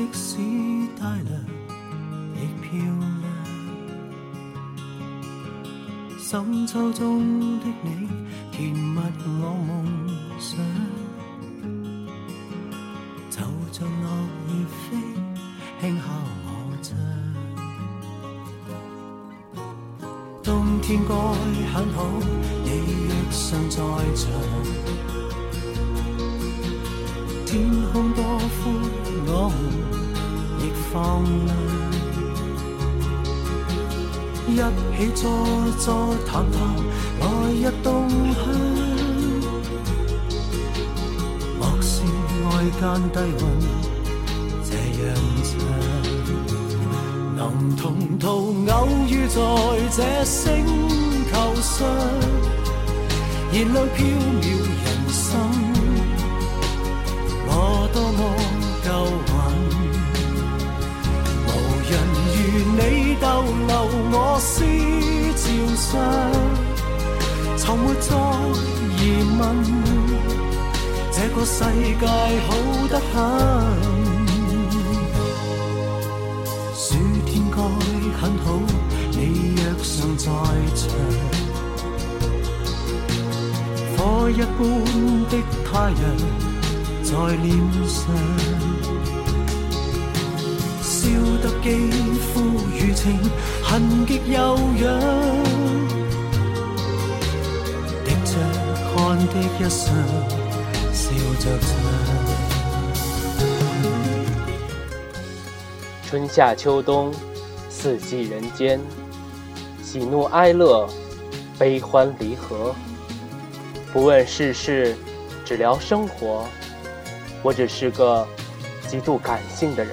即使大凉亦漂亮，深秋中的你甜蜜我梦想，就像落叶飞轻敲我窗。冬天该很好，你若尚在场，天空多。方。亮，一起坐坐谈谈，来日冬向。莫说爱间低温这样长，能同途偶遇在这星球上，燃亮飘渺。伤，从没再疑问。这个世界好得很。暑天该很好，你若尚在场。火一般的太阳在脸上，烧得肌肤如情，痕极有痒。春夏秋冬，四季人间，喜怒哀乐，悲欢离合，不问世事，只聊生活。我只是个极度感性的人。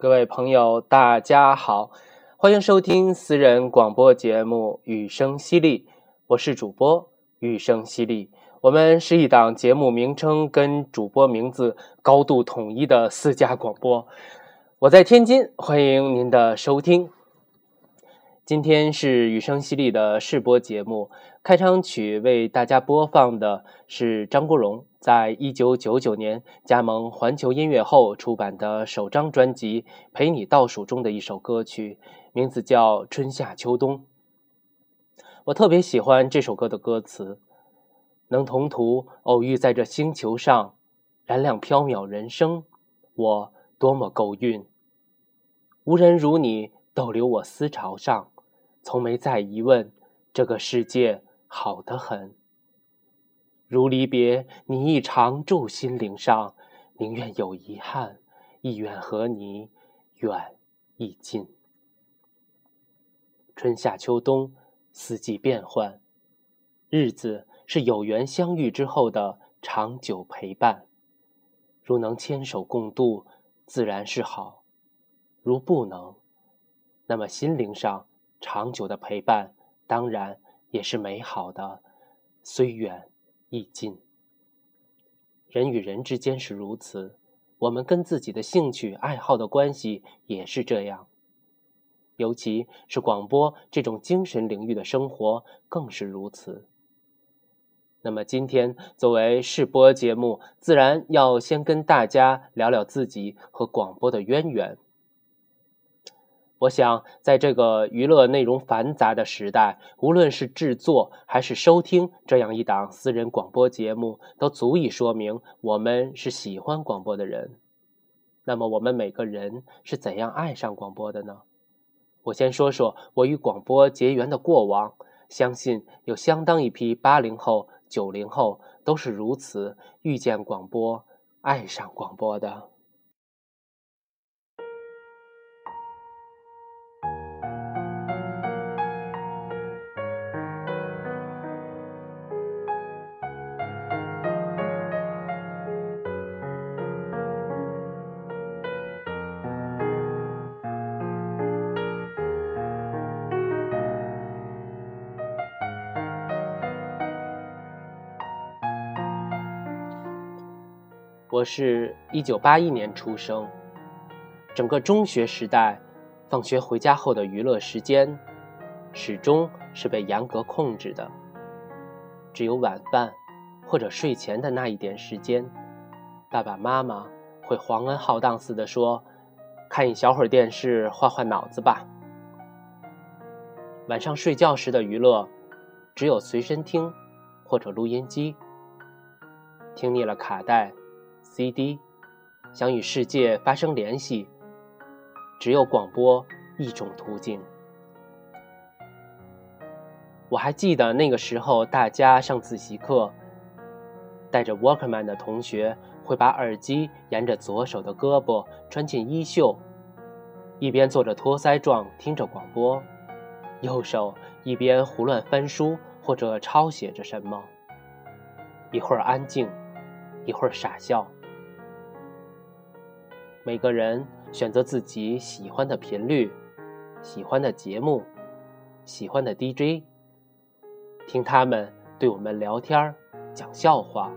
各位朋友，大家好，欢迎收听私人广播节目《雨声淅沥》，我是主播雨声淅沥。我们是一档节目名称跟主播名字高度统一的私家广播。我在天津，欢迎您的收听。今天是雨声淅沥的试播节目，开场曲为大家播放的是张国荣在一九九九年加盟环球音乐后出版的首张专辑《陪你倒数》中的一首歌曲，名字叫《春夏秋冬》。我特别喜欢这首歌的歌词，能同途偶遇在这星球上，燃亮飘渺人生，我多么够运，无人如你。逗留我思潮上，从没再疑问，这个世界好得很。如离别，你亦常驻心灵上，宁愿有遗憾，亦愿和你远亦近。春夏秋冬，四季变换，日子是有缘相遇之后的长久陪伴。如能牵手共度，自然是好；如不能，那么，心灵上长久的陪伴当然也是美好的，虽远亦近。人与人之间是如此，我们跟自己的兴趣爱好的关系也是这样，尤其是广播这种精神领域的生活更是如此。那么，今天作为试播节目，自然要先跟大家聊聊自己和广播的渊源。我想，在这个娱乐内容繁杂的时代，无论是制作还是收听这样一档私人广播节目，都足以说明我们是喜欢广播的人。那么，我们每个人是怎样爱上广播的呢？我先说说我与广播结缘的过往，相信有相当一批八零后、九零后都是如此遇见广播、爱上广播的。我是一九八一年出生，整个中学时代，放学回家后的娱乐时间，始终是被严格控制的。只有晚饭或者睡前的那一点时间，爸爸妈妈会皇恩浩荡似的说：“看一小会儿电视，换换脑子吧。”晚上睡觉时的娱乐，只有随身听或者录音机，听腻了卡带。C D，想与世界发生联系，只有广播一种途径。我还记得那个时候，大家上自习课，带着 Walkman 的同学会把耳机沿着左手的胳膊穿进衣袖，一边做着托腮状听着广播，右手一边胡乱翻书或者抄写着什么，一会儿安静，一会儿傻笑。每个人选择自己喜欢的频率，喜欢的节目，喜欢的 DJ，听他们对我们聊天讲笑话、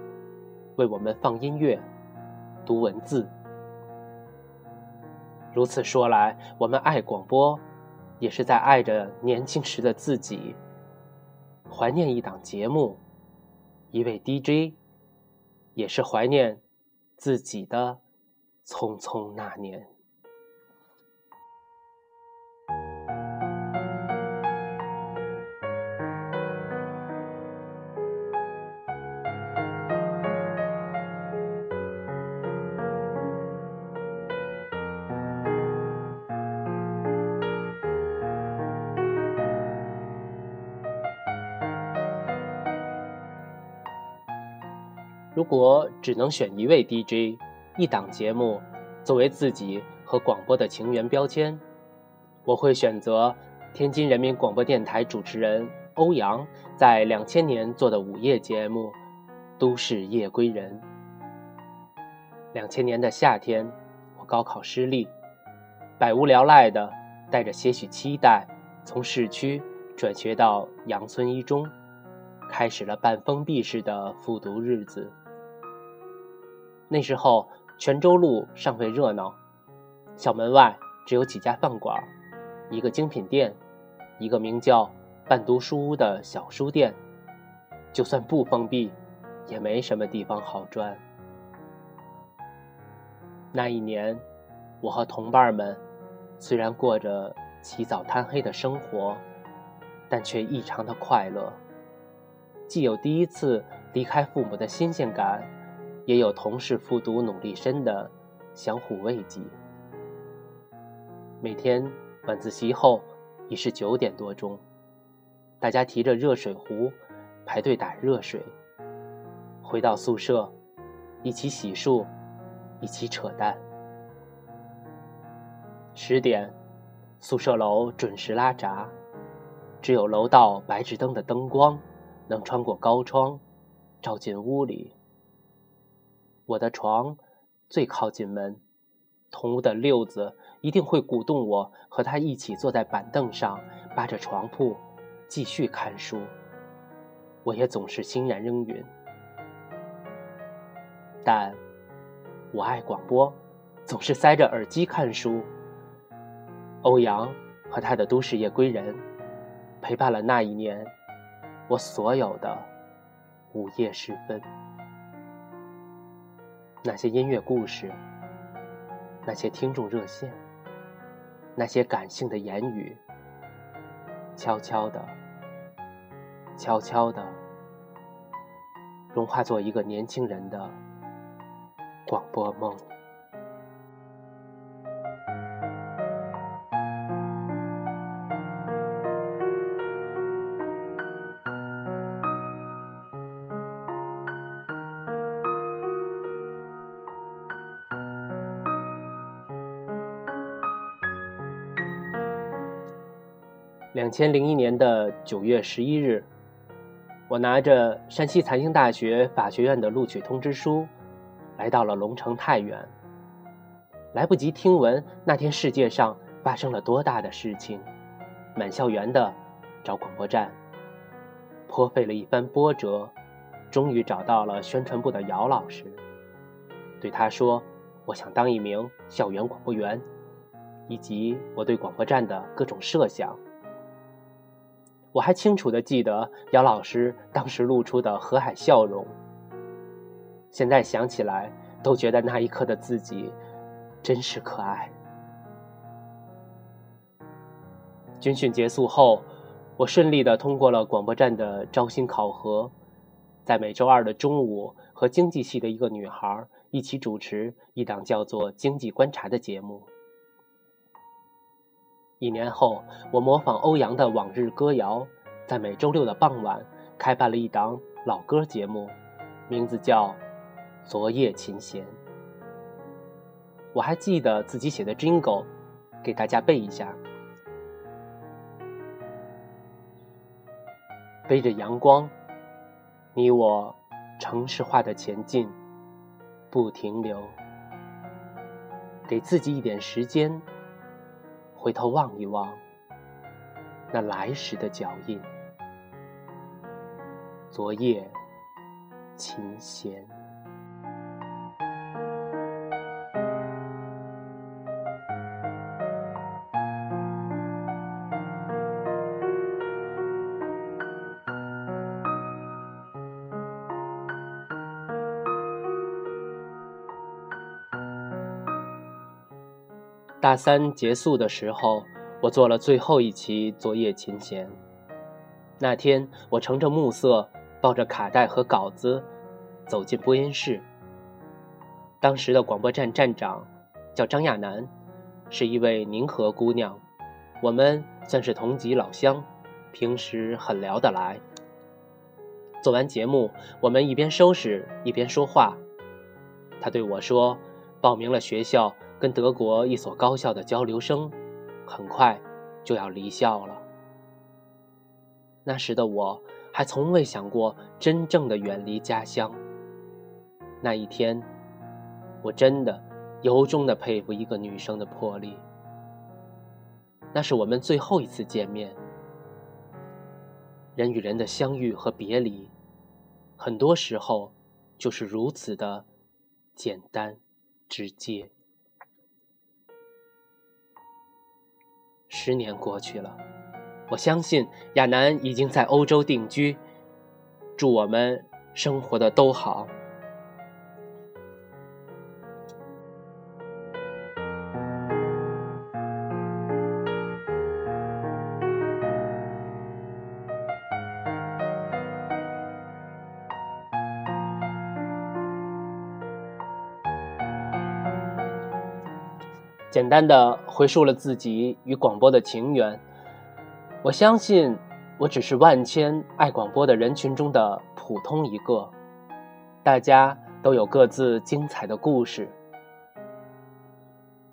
为我们放音乐、读文字。如此说来，我们爱广播，也是在爱着年轻时的自己，怀念一档节目、一位 DJ，也是怀念自己的。匆匆那年。如果只能选一位 DJ。一档节目，作为自己和广播的情缘标签，我会选择天津人民广播电台主持人欧阳在两千年做的午夜节目《都市夜归人》。两千年的夏天，我高考失利，百无聊赖的带着些许期待，从市区转学到杨村一中，开始了半封闭式的复读日子。那时候。泉州路尚未热闹，小门外只有几家饭馆，一个精品店，一个名叫“半读书屋”的小书店。就算不封闭，也没什么地方好转。那一年，我和同伴们虽然过着起早贪黑的生活，但却异常的快乐，既有第一次离开父母的新鲜感。也有同是复读努力生的相互慰藉。每天晚自习后已是九点多钟，大家提着热水壶排队打热水，回到宿舍一起洗漱，一起扯淡。十点宿舍楼准时拉闸，只有楼道白炽灯的灯光能穿过高窗照进屋里。我的床最靠近门，同屋的六子一定会鼓动我和他一起坐在板凳上扒着床铺继续看书，我也总是欣然应允。但，我爱广播，总是塞着耳机看书。欧阳和他的《都市夜归人》，陪伴了那一年我所有的午夜时分。那些音乐故事，那些听众热线，那些感性的言语，悄悄的，悄悄的，融化作一个年轻人的广播梦。两千零一年的九月十一日，我拿着山西财经大学法学院的录取通知书，来到了龙城太原。来不及听闻那天世界上发生了多大的事情，满校园的找广播站，颇费了一番波折，终于找到了宣传部的姚老师，对他说：“我想当一名校园广播员，以及我对广播站的各种设想。”我还清楚地记得姚老师当时露出的和蔼笑容，现在想起来都觉得那一刻的自己真是可爱。军训结束后，我顺利地通过了广播站的招新考核，在每周二的中午和经济系的一个女孩一起主持一档叫做《经济观察》的节目。一年后，我模仿欧阳的往日歌谣，在每周六的傍晚开办了一档老歌节目，名字叫《昨夜琴弦》。我还记得自己写的《Jingle》，给大家背一下：背着阳光，你我城市化的前进，不停留，给自己一点时间。回头望一望，那来时的脚印，昨夜琴弦。大三结束的时候，我做了最后一期《作业琴弦》。那天，我乘着暮色，抱着卡带和稿子，走进播音室。当时的广播站站长叫张亚楠，是一位宁河姑娘，我们算是同级老乡，平时很聊得来。做完节目，我们一边收拾一边说话，她对我说：“报名了学校。”跟德国一所高校的交流生，很快就要离校了。那时的我还从未想过真正的远离家乡。那一天，我真的由衷的佩服一个女生的魄力。那是我们最后一次见面。人与人的相遇和别离，很多时候就是如此的简单直接。十年过去了，我相信亚楠已经在欧洲定居。祝我们生活的都好。简单的回述了自己与广播的情缘。我相信，我只是万千爱广播的人群中的普通一个。大家都有各自精彩的故事。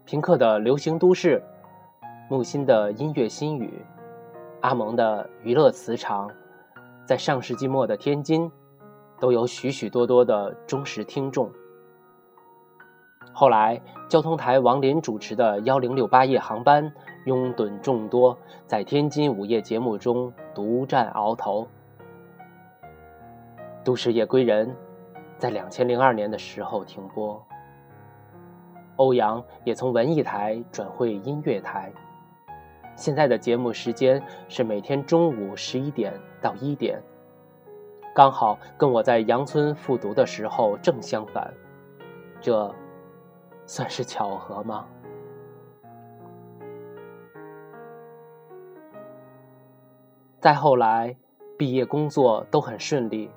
平克的流行都市，木心的音乐心语，阿蒙的娱乐磁场，在上世纪末的天津，都有许许多多的忠实听众。后来，交通台王林主持的《幺零六八夜航班》拥趸众多，在天津午夜节目中独占鳌头。都市夜归人在两千零二年的时候停播，欧阳也从文艺台转会音乐台。现在的节目时间是每天中午十一点到一点，刚好跟我在杨村复读的时候正相反。这。算是巧合吗？再后来，毕业工作都很顺利。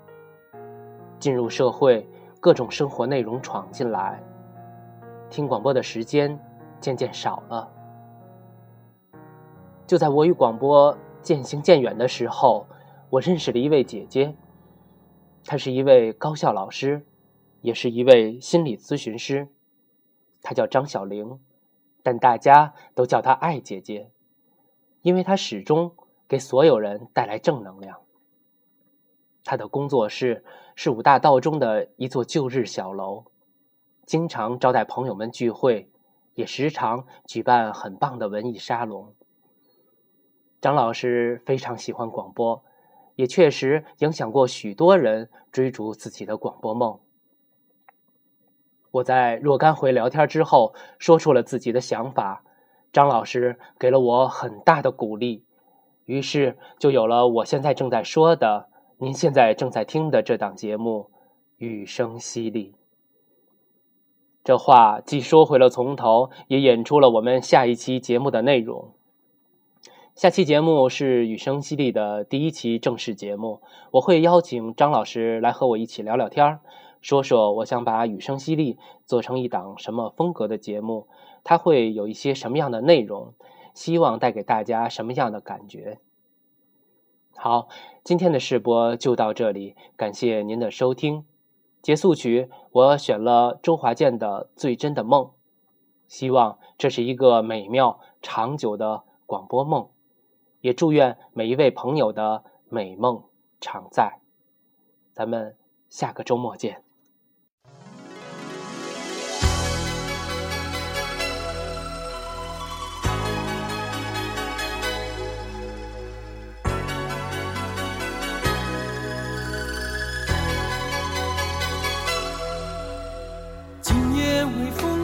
进入社会，各种生活内容闯进来，听广播的时间渐渐少了。就在我与广播渐行渐远的时候，我认识了一位姐姐，她是一位高校老师，也是一位心理咨询师。她叫张小玲，但大家都叫她“爱姐姐”，因为她始终给所有人带来正能量。她的工作室是五大道中的一座旧日小楼，经常招待朋友们聚会，也时常举办很棒的文艺沙龙。张老师非常喜欢广播，也确实影响过许多人追逐自己的广播梦。我在若干回聊天之后，说出了自己的想法，张老师给了我很大的鼓励，于是就有了我现在正在说的，您现在正在听的这档节目《雨声淅沥》。这话既说回了从头，也演出了我们下一期节目的内容。下期节目是《雨声淅沥》的第一期正式节目，我会邀请张老师来和我一起聊聊天儿。说说，我想把《雨声淅沥》做成一档什么风格的节目？它会有一些什么样的内容？希望带给大家什么样的感觉？好，今天的试播就到这里，感谢您的收听。结束曲我选了周华健的《最真的梦》，希望这是一个美妙、长久的广播梦，也祝愿每一位朋友的美梦常在。咱们下个周末见。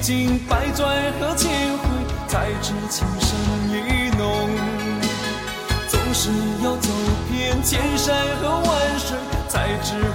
经百转和千回，才知情深意浓。总是要走遍千山和万水，才知。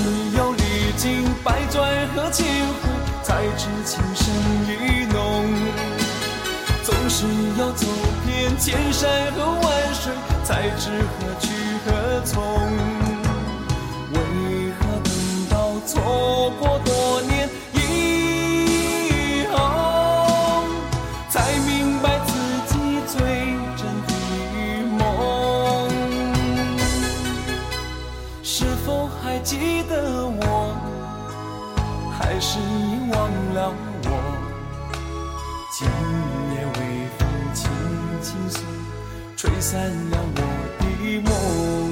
是要历经百转和千回，才知情深意浓。总是要走遍千山和万水，才知何去何从。为何等到错过多？吹散了我的梦。